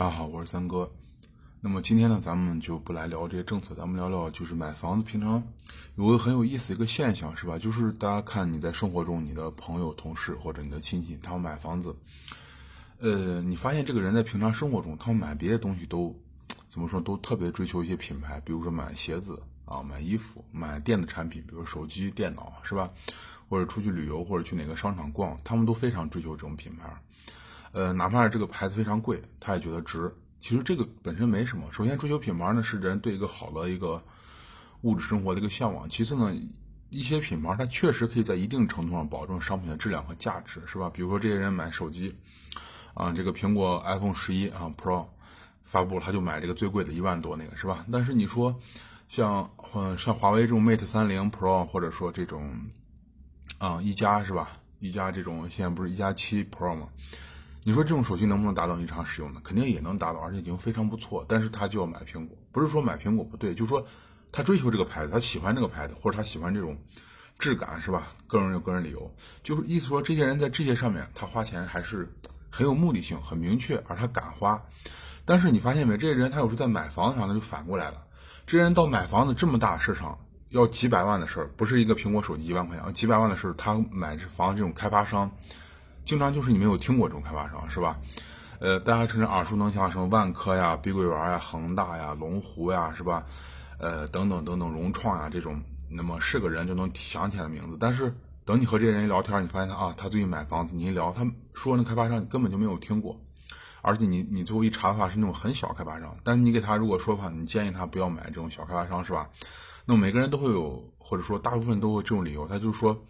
大家好，我是三哥。那么今天呢，咱们就不来聊这些政策，咱们聊聊就是买房子。平常有个很有意思一个现象，是吧？就是大家看你在生活中，你的朋友、同事或者你的亲戚，他们买房子，呃，你发现这个人在平常生活中，他们买别的东西都怎么说，都特别追求一些品牌，比如说买鞋子啊，买衣服，买电子产品，比如手机、电脑，是吧？或者出去旅游，或者去哪个商场逛，他们都非常追求这种品牌。呃，哪怕是这个牌子非常贵，他也觉得值。其实这个本身没什么。首先，追求品牌呢是人对一个好的一个物质生活的一个向往。其次呢，一些品牌它确实可以在一定程度上保证商品的质量和价值，是吧？比如说这些人买手机，啊，这个苹果 iPhone 十一啊 Pro 发布，他就买这个最贵的一万多那个，是吧？但是你说像像华为这种 Mate 三零 Pro，或者说这种啊一加是吧？一加这种现在不是一加七 Pro 吗？你说这种手机能不能达到日常使用呢？肯定也能达到，而且已经非常不错。但是他就要买苹果，不是说买苹果不对，就是说他追求这个牌子，他喜欢这个牌子，或者他喜欢这种质感，是吧？个人有个人理由，就是意思说这些人在这些上面他花钱还是很有目的性、很明确，而他敢花。但是你发现没？这些人他有时候在买房上他就反过来了。这些人到买房子这么大市场，要几百万的事儿，不是一个苹果手机一万块钱，几百万的事儿，他买这房这种开发商。经常就是你没有听过这种开发商是吧？呃，大家甚至耳熟能详，什么万科呀、碧桂园呀、恒大呀、龙湖呀，是吧？呃，等等等等，融创呀这种，那么是个人就能想起来的名字。但是等你和这些人一聊天，你发现他啊，他最近买房子，你一聊，他说那开发商你根本就没有听过，而且你你最后一查的话是那种很小开发商。但是你给他如果说的话，你建议他不要买这种小开发商是吧？那么每个人都会有，或者说大部分都会这种理由，他就说，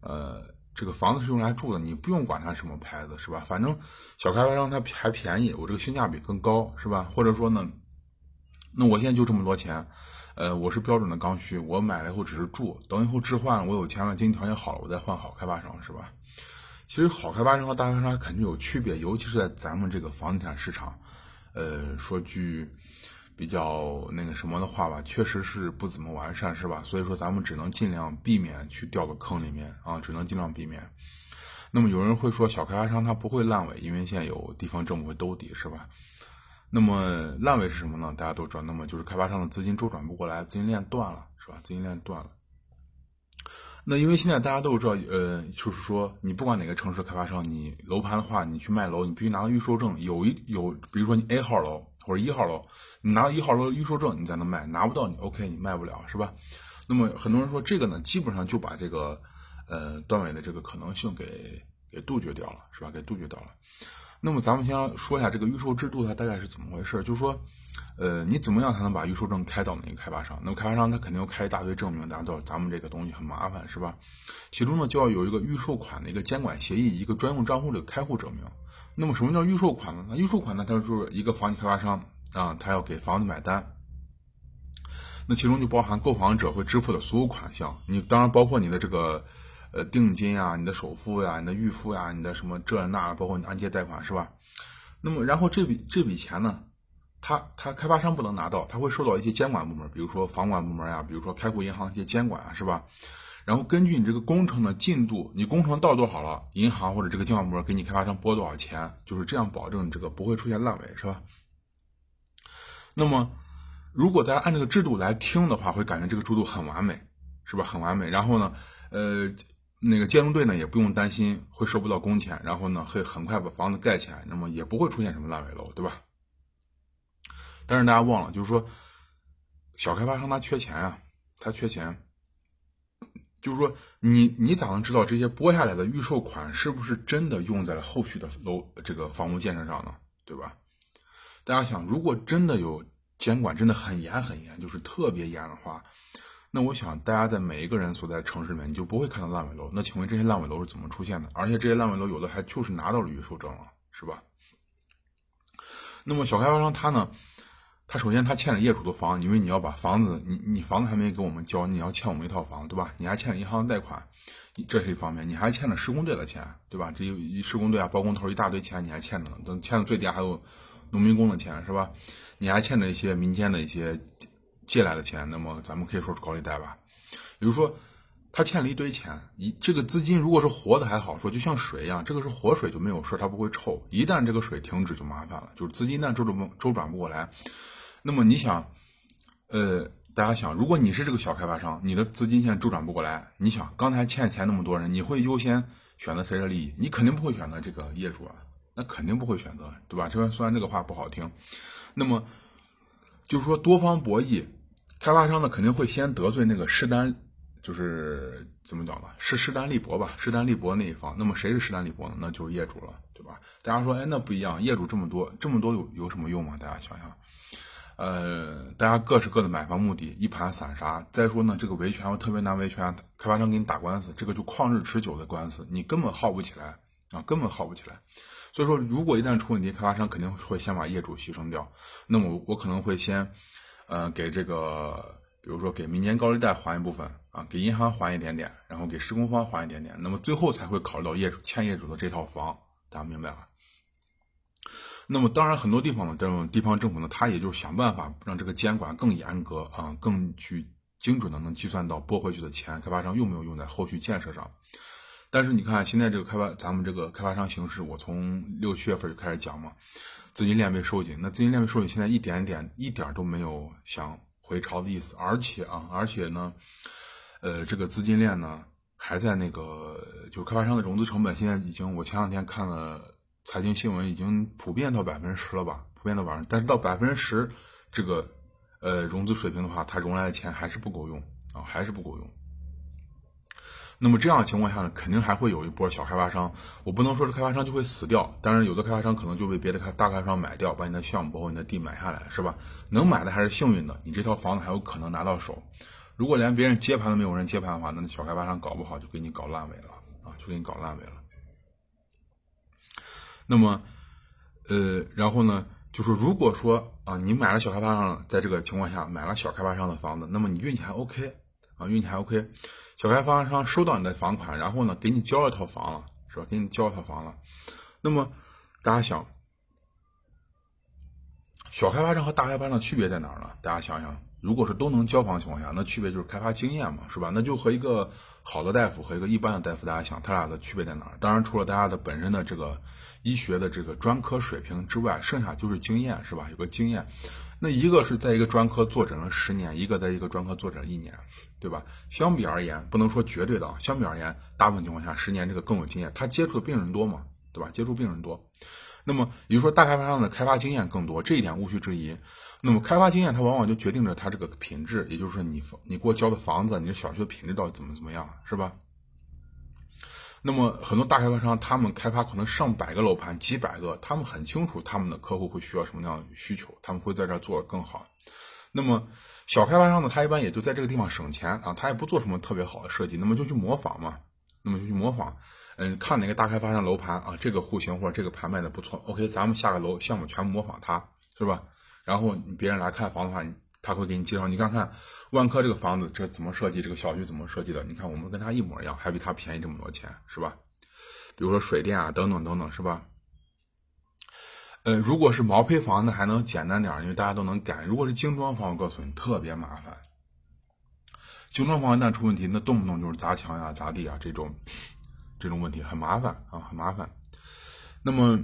呃。这个房子是用来住的，你不用管它什么牌子，是吧？反正小开发商它还便宜，我这个性价比更高，是吧？或者说呢，那我现在就这么多钱，呃，我是标准的刚需，我买了以后只是住，等以后置换了，我有钱了，经济条件好了，我再换好开发商，是吧？其实好开发商和大开发商肯定有区别，尤其是在咱们这个房地产市场，呃，说句。比较那个什么的话吧，确实是不怎么完善，是吧？所以说咱们只能尽量避免去掉到坑里面啊，只能尽量避免。那么有人会说小开发商他不会烂尾，因为现在有地方政府会兜底，是吧？那么烂尾是什么呢？大家都知道，那么就是开发商的资金周转不过来，资金链断了，是吧？资金链断了。那因为现在大家都知道，呃，就是说你不管哪个城市开发商，你楼盘的话，你去卖楼，你必须拿到预售证，有一有，比如说你 A 号楼。或者一号楼，你拿到一号楼的预售证，你才能卖，拿不到你 OK，你卖不了，是吧？那么很多人说这个呢，基本上就把这个呃段位的这个可能性给给杜绝掉了，是吧？给杜绝掉了。那么咱们先说一下这个预售制度它大概是怎么回事，就是说，呃，你怎么样才能把预售证开到那个开发商？那么开发商他肯定要开一大堆证明，大家知道咱们这个东西很麻烦，是吧？其中呢就要有一个预售款的一个监管协议，一个专用账户的开户证明。那么什么叫预售款呢？那预售款呢，它就是一个房地开发商啊，他要给房子买单。那其中就包含购房者会支付的所有款项，你当然包括你的这个呃定金啊、你的首付呀、你的预付呀、你的什么这那，包括你按揭贷款是吧？那么然后这笔这笔钱呢，他他开发商不能拿到，他会受到一些监管部门，比如说房管部门呀，比如说开户银行一些监管啊，是吧？然后根据你这个工程的进度，你工程到多少了，银行或者这个监管部门给你开发商拨多少钱，就是这样保证你这个不会出现烂尾，是吧？那么，如果大家按这个制度来听的话，会感觉这个制度很完美，是吧？很完美。然后呢，呃，那个建筑队呢也不用担心会收不到工钱，然后呢会很快把房子盖起来，那么也不会出现什么烂尾楼，对吧？但是大家忘了，就是说，小开发商他缺钱啊，他缺钱。就是说，你你咋能知道这些拨下来的预售款是不是真的用在了后续的楼这个房屋建设上呢？对吧？大家想，如果真的有监管真的很严很严，就是特别严的话，那我想大家在每一个人所在城市里面，你就不会看到烂尾楼。那请问这些烂尾楼是怎么出现的？而且这些烂尾楼有的还就是拿到了预售证了，是吧？那么小开发商他呢？他首先他欠了业主的房，因为你要把房子，你你房子还没给我们交，你要欠我们一套房，对吧？你还欠了银行贷款，这是一方面，你还欠了施工队的钱，对吧？这一施工队啊，包工头一大堆钱，你还欠着呢。等欠的最低还有农民工的钱，是吧？你还欠着一些民间的一些借来的钱，那么咱们可以说是高利贷吧。比如说，他欠了一堆钱，一这个资金如果是活的还好说，就像水一样，这个是活水就没有事，它不会臭。一旦这个水停止就麻烦了，就是资金一旦周转周转不过来，那么你想，呃，大家想，如果你是这个小开发商，你的资金现在周转不过来，你想刚才欠钱那么多人，你会优先选择谁的利益？你肯定不会选择这个业主啊，那肯定不会选择，对吧？这边虽然这个话不好听，那么就是说多方博弈，开发商呢肯定会先得罪那个势单。就是怎么讲呢？是势单力薄吧？势单力薄那一方，那么谁是势单力薄呢？那就是业主了，对吧？大家说，哎，那不一样，业主这么多，这么多有有什么用吗？大家想想，呃，大家各是各的买房目的，一盘散沙。再说呢，这个维权又特别难维权，开发商给你打官司，这个就旷日持久的官司，你根本耗不起来啊，根本耗不起来。所以说，如果一旦出问题，开发商肯定会先把业主牺牲掉。那么我可能会先，呃，给这个。比如说给民间高利贷还一部分啊，给银行还一点点，然后给施工方还一点点，那么最后才会考虑到业主欠业主的这套房，大家明白吧？那么当然很多地方呢，这种地方政府呢，他也就想办法让这个监管更严格啊，更去精准的能计算到拨回去的钱，开发商用没有用在后续建设上。但是你看现在这个开发，咱们这个开发商形势，我从六七月份就开始讲嘛，资金链被收紧，那资金链被收紧，现在一点点一点都没有想。回潮的意思，而且啊，而且呢，呃，这个资金链呢还在那个，就开发商的融资成本，现在已经，我前两天看了财经新闻，已经普遍到百分之十了吧，普遍到百分，但是到百分之十这个呃融资水平的话，它融来的钱还是不够用啊，还是不够用。那么这样的情况下呢，肯定还会有一波小开发商。我不能说是开发商就会死掉，但是有的开发商可能就被别的开大开发商买掉，把你的项目包括你的地买下来，是吧？能买的还是幸运的，你这套房子还有可能拿到手。如果连别人接盘都没有人接盘的话，那小开发商搞不好就给你搞烂尾了啊，就给你搞烂尾了。那么，呃，然后呢，就是如果说啊，你买了小开发商，在这个情况下买了小开发商的房子，那么你运气还 OK 啊，运气还 OK。小开发商收到你的房款，然后呢，给你交了套房了，是吧？给你交套房了。那么，大家想，小开发商和大开发商的区别在哪儿呢？大家想想，如果是都能交房情况下，那区别就是开发经验嘛，是吧？那就和一个好的大夫和一个一般的大夫，大家想，他俩的区别在哪儿？当然，除了大家的本身的这个医学的这个专科水平之外，剩下就是经验，是吧？有个经验。那一个是在一个专科坐诊了十年，一个在一个专科坐诊一年，对吧？相比而言，不能说绝对的啊。相比而言，大部分情况下，十年这个更有经验，他接触的病人多嘛，对吧？接触病人多，那么也就是说，大开发商的开发经验更多，这一点无需质疑。那么开发经验，它往往就决定着它这个品质，也就是说，你你给我交的房子，你的小区的品质到底怎么怎么样，是吧？那么很多大开发商，他们开发可能上百个楼盘、几百个，他们很清楚他们的客户会需要什么样的需求，他们会在这儿做的更好。那么小开发商呢，他一般也就在这个地方省钱啊，他也不做什么特别好的设计，那么就去模仿嘛，那么就去模仿，嗯，看哪个大开发商楼盘啊，这个户型或者这个盘卖的不错，OK，咱们下个楼项目全部模仿他，是吧？然后别人来看房的话，他会给你介绍，你看看万科这个房子这怎么设计，这个小区怎么设计的？你看我们跟他一模一样，还比他便宜这么多钱，是吧？比如说水电啊，等等等等，是吧？呃，如果是毛坯房子，还能简单点，因为大家都能改。如果是精装房，我告诉你特别麻烦。精装房一旦出问题，那动不动就是砸墙呀、砸地啊这种这种问题，很麻烦啊，很麻烦。那么。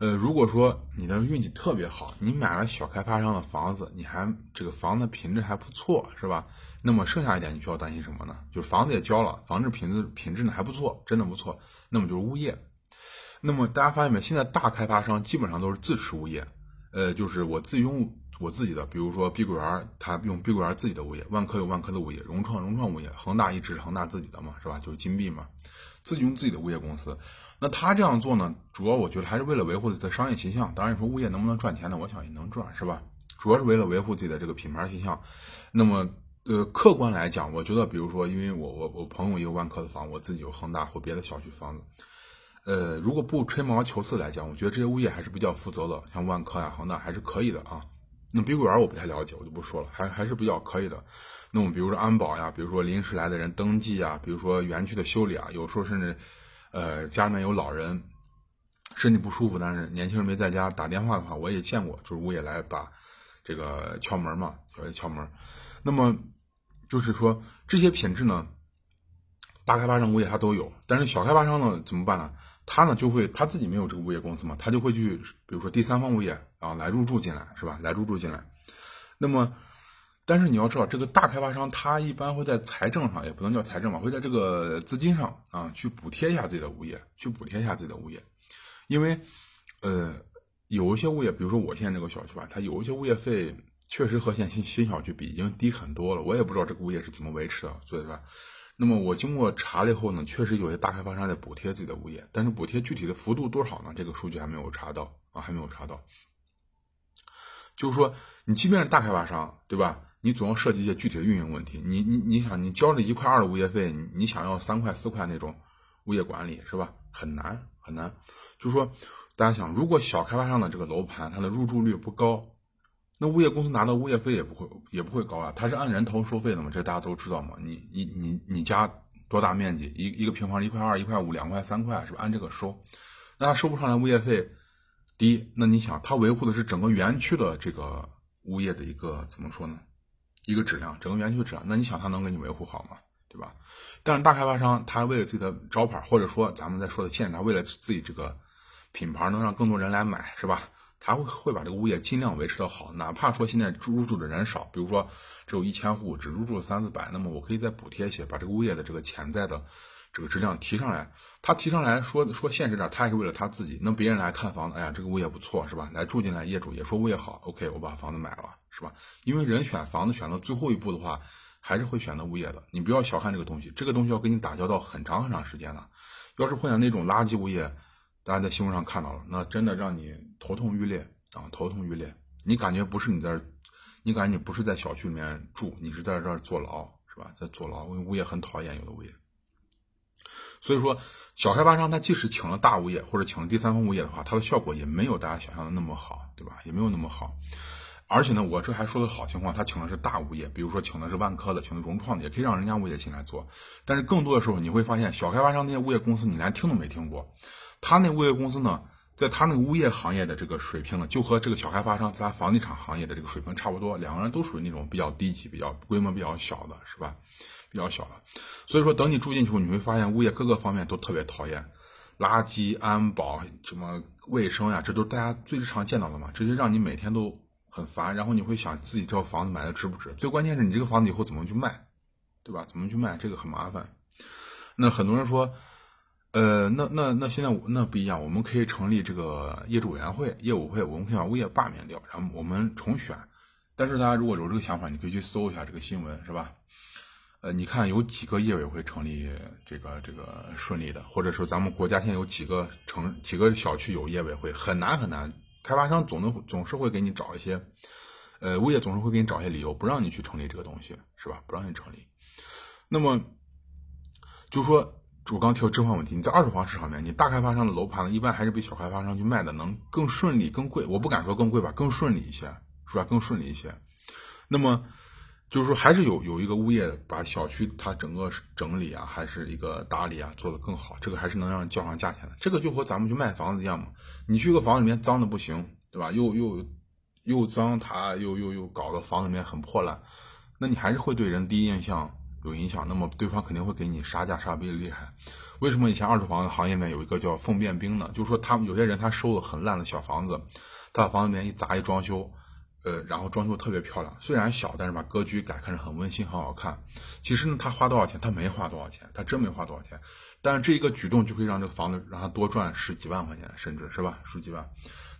呃，如果说你的运气特别好，你买了小开发商的房子，你还这个房子品质还不错，是吧？那么剩下一点你需要担心什么呢？就是房子也交了，房子品质品质呢还不错，真的不错。那么就是物业。那么大家发现没？现在大开发商基本上都是自持物业，呃，就是我自用我自己的，比如说碧桂园，他用碧桂园自己的物业；万科有万科的物业；融创融创物业；恒大一直是恒大自己的嘛，是吧？就是金币嘛，自己用自己的物业公司。那他这样做呢，主要我觉得还是为了维护自己的商业形象。当然，你说物业能不能赚钱呢？我想也能赚，是吧？主要是为了维护自己的这个品牌形象。那么，呃，客观来讲，我觉得，比如说，因为我我我朋友也有万科的房，我自己有恒大或别的小区房子。呃，如果不吹毛求疵来讲，我觉得这些物业还是比较负责的，像万科呀、恒大还是可以的啊。那碧桂园我不太了解，我就不说了，还还是比较可以的。那么，比如说安保呀，比如说临时来的人登记啊，比如说园区的修理啊，有时候甚至。呃，家里面有老人，身体不舒服，但是年轻人没在家，打电话的话，我也见过，就是物业来把这个敲门嘛，小爷敲门。那么就是说这些品质呢，大开发商、物业他都有，但是小开发商呢怎么办呢？他呢就会他自己没有这个物业公司嘛，他就会去，比如说第三方物业啊来入驻进来，是吧？来入驻进来。那么，但是你要知道，这个大开发商他一般会在财政上，也不能叫财政吧，会在这个资金上啊去补贴一下自己的物业，去补贴一下自己的物业，因为呃有一些物业，比如说我现在这个小区吧，它有一些物业费确实和现新新小区比已经低很多了，我也不知道这个物业是怎么维持的，所以说。那么我经过查了以后呢，确实有些大开发商在补贴自己的物业，但是补贴具体的幅度多少呢？这个数据还没有查到啊，还没有查到。就是说，你即便是大开发商，对吧？你总要涉及一些具体的运营问题。你你你想，你交了一块二的物业费，你想要三块四块那种物业管理，是吧？很难很难。就是说，大家想，如果小开发商的这个楼盘它的入住率不高。那物业公司拿的物业费也不会也不会高啊，它是按人头收费的嘛，这大家都知道嘛。你你你你家多大面积，一一个平方一块二、一块五、两块、三块，是吧？按这个收，那他收不上来物业费第一，那你想他维护的是整个园区的这个物业的一个怎么说呢？一个质量，整个园区质量，那你想他能给你维护好吗？对吧？但是大开发商他为了自己的招牌，或者说咱们在说的现在，他为了自己这个品牌能让更多人来买，是吧？他会会把这个物业尽量维持的好，哪怕说现在入住的人少，比如说只有一千户，只入住了三四百，那么我可以再补贴一些，把这个物业的这个潜在的这个质量提上来。他提上来说说现实点，他也是为了他自己。那别人来看房子，哎呀，这个物业不错，是吧？来住进来，业主也说物业好，OK，我把房子买了，是吧？因为人选房子选到最后一步的话，还是会选择物业的。你不要小看这个东西，这个东西要跟你打交道很长很长时间的。要是碰见那种垃圾物业，大家在新闻上看到了，那真的让你头痛欲裂。啊，头痛欲裂，你感觉不是你在，你感觉你不是在小区里面住，你是在这儿坐牢，是吧？在坐牢，因为物业很讨厌有的物业。所以说，小开发商他即使请了大物业或者请了第三方物业的话，它的效果也没有大家想象的那么好，对吧？也没有那么好。而且呢，我这还说的好情况，他请的是大物业，比如说请的是万科的，请的融创的，也可以让人家物业进来做。但是更多的时候，你会发现小开发商那些物业公司，你连听都没听过。他那物业公司呢？在他那个物业行业的这个水平呢，就和这个小开发商在房地产行业的这个水平差不多，两个人都属于那种比较低级、比较规模比较小的，是吧？比较小的。所以说，等你住进去后，你会发现物业各个方面都特别讨厌，垃圾、安保、什么卫生呀，这都是大家最日常见到的嘛，这些让你每天都很烦。然后你会想自己这套房子买的值不值？最关键是你这个房子以后怎么去卖，对吧？怎么去卖？这个很麻烦。那很多人说。呃，那那那现在那不一样，我们可以成立这个业主委员会、业委会，我们可以把物业罢免掉，然后我们重选。但是大家如果有这个想法，你可以去搜一下这个新闻，是吧？呃，你看有几个业委会成立这个这个顺利的，或者说咱们国家现在有几个城几个小区有业委会，很难很难。开发商总能总是会给你找一些，呃，物业总是会给你找一些理由，不让你去成立这个东西，是吧？不让你成立。那么，就说。我刚提到置换问题，你在二手房市场里面，你大开发商的楼盘呢，一般还是比小开发商去卖的能更顺利、更贵。我不敢说更贵吧，更顺利一些，是吧？更顺利一些。那么就是说，还是有有一个物业把小区它整个整理啊，还是一个打理啊，做得更好，这个还是能让叫上价钱的。这个就和咱们去卖房子一样嘛，你去个房里面脏的不行，对吧？又又又脏，它又又又搞得房子里面很破烂，那你还是会对人第一印象。有影响，那么对方肯定会给你杀价杀的厉害。为什么以前二手房的行业里面有一个叫凤变兵呢？就是说他们有些人他收了很烂的小房子，他把房子里面一砸一装修，呃，然后装修特别漂亮，虽然小，但是把格局改看着很温馨很好看。其实呢，他花多少钱？他没花多少钱，他真没花多少钱。但是这一个举动就可以让这个房子让他多赚十几万块钱，甚至是吧，十几万，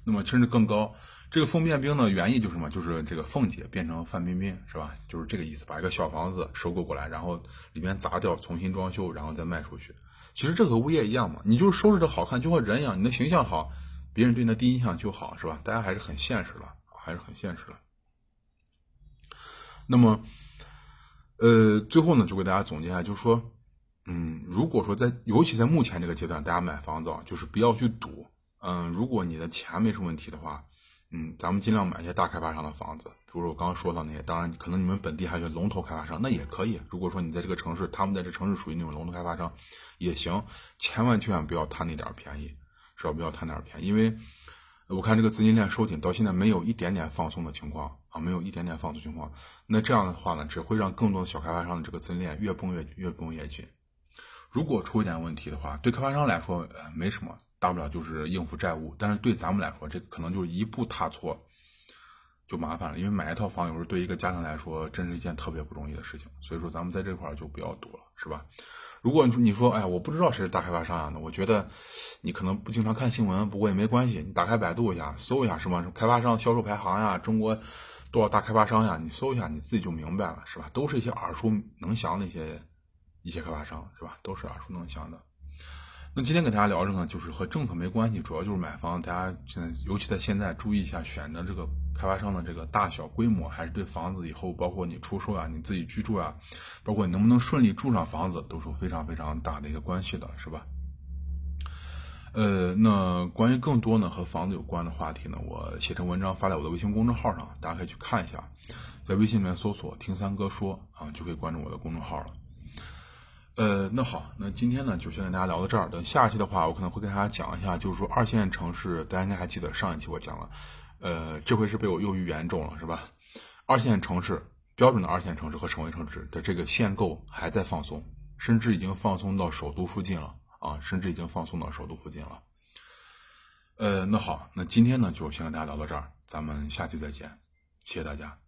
那么甚至更高。这个凤变兵的原意就是什么？就是这个凤姐变成范冰冰，是吧？就是这个意思，把一个小房子收购过来，然后里面砸掉，重新装修，然后再卖出去。其实这和物业一样嘛，你就是收拾的好看，就和人一样，你的形象好，别人对你的第一印象就好，是吧？大家还是很现实的，还是很现实的。那么，呃，最后呢，就给大家总结一下，就是说，嗯，如果说在，尤其在目前这个阶段，大家买房子啊，就是不要去赌。嗯，如果你的钱没什么问题的话。嗯，咱们尽量买一些大开发商的房子，比如说我刚刚说到那些，当然可能你们本地还有些龙头开发商，那也可以。如果说你在这个城市，他们在这城市属于那种龙头开发商，也行。千万千万不要贪那点便宜，是吧？不要贪那点便宜，因为，我看这个资金链收紧到现在没有一点点放松的情况啊，没有一点点放松情况。那这样的话呢，只会让更多的小开发商的这个资金链越绷越越绷越紧。如果出一点问题的话，对开发商来说呃没什么，大不了就是应付债务。但是对咱们来说，这可能就是一步踏错就麻烦了。因为买一套房有时候对一个家庭来说，真是一件特别不容易的事情。所以说咱们在这块儿就不要赌了，是吧？如果你说你说，哎，我不知道谁是大开发商呀？那我觉得你可能不经常看新闻，不过也没关系。你打开百度一下，搜一下什么开发商销售排行呀，中国多少大开发商呀？你搜一下，你自己就明白了，是吧？都是一些耳熟能详的一些一些开发商，是吧？都是耳熟能详的。那今天跟大家聊这个，就是和政策没关系，主要就是买房，大家现在尤其在现在注意一下选择这个。开发商的这个大小规模，还是对房子以后包括你出售啊，你自己居住啊，包括你能不能顺利住上房子，都是非常非常大的一个关系的，是吧？呃，那关于更多呢和房子有关的话题呢，我写成文章发在我的微信公众号上，大家可以去看一下，在微信里面搜索“听三哥说”啊，就可以关注我的公众号了。呃，那好，那今天呢就先跟大家聊到这儿，等下期的话，我可能会跟大家讲一下，就是说二线城市，大家应该还记得上一期我讲了。呃，这回是被我又语言中了，是吧？二线城市标准的二线城市和省会城市的这个限购还在放松，甚至已经放松到首都附近了啊！甚至已经放松到首都附近了。呃，那好，那今天呢就先跟大家聊到这儿，咱们下期再见，谢谢大家。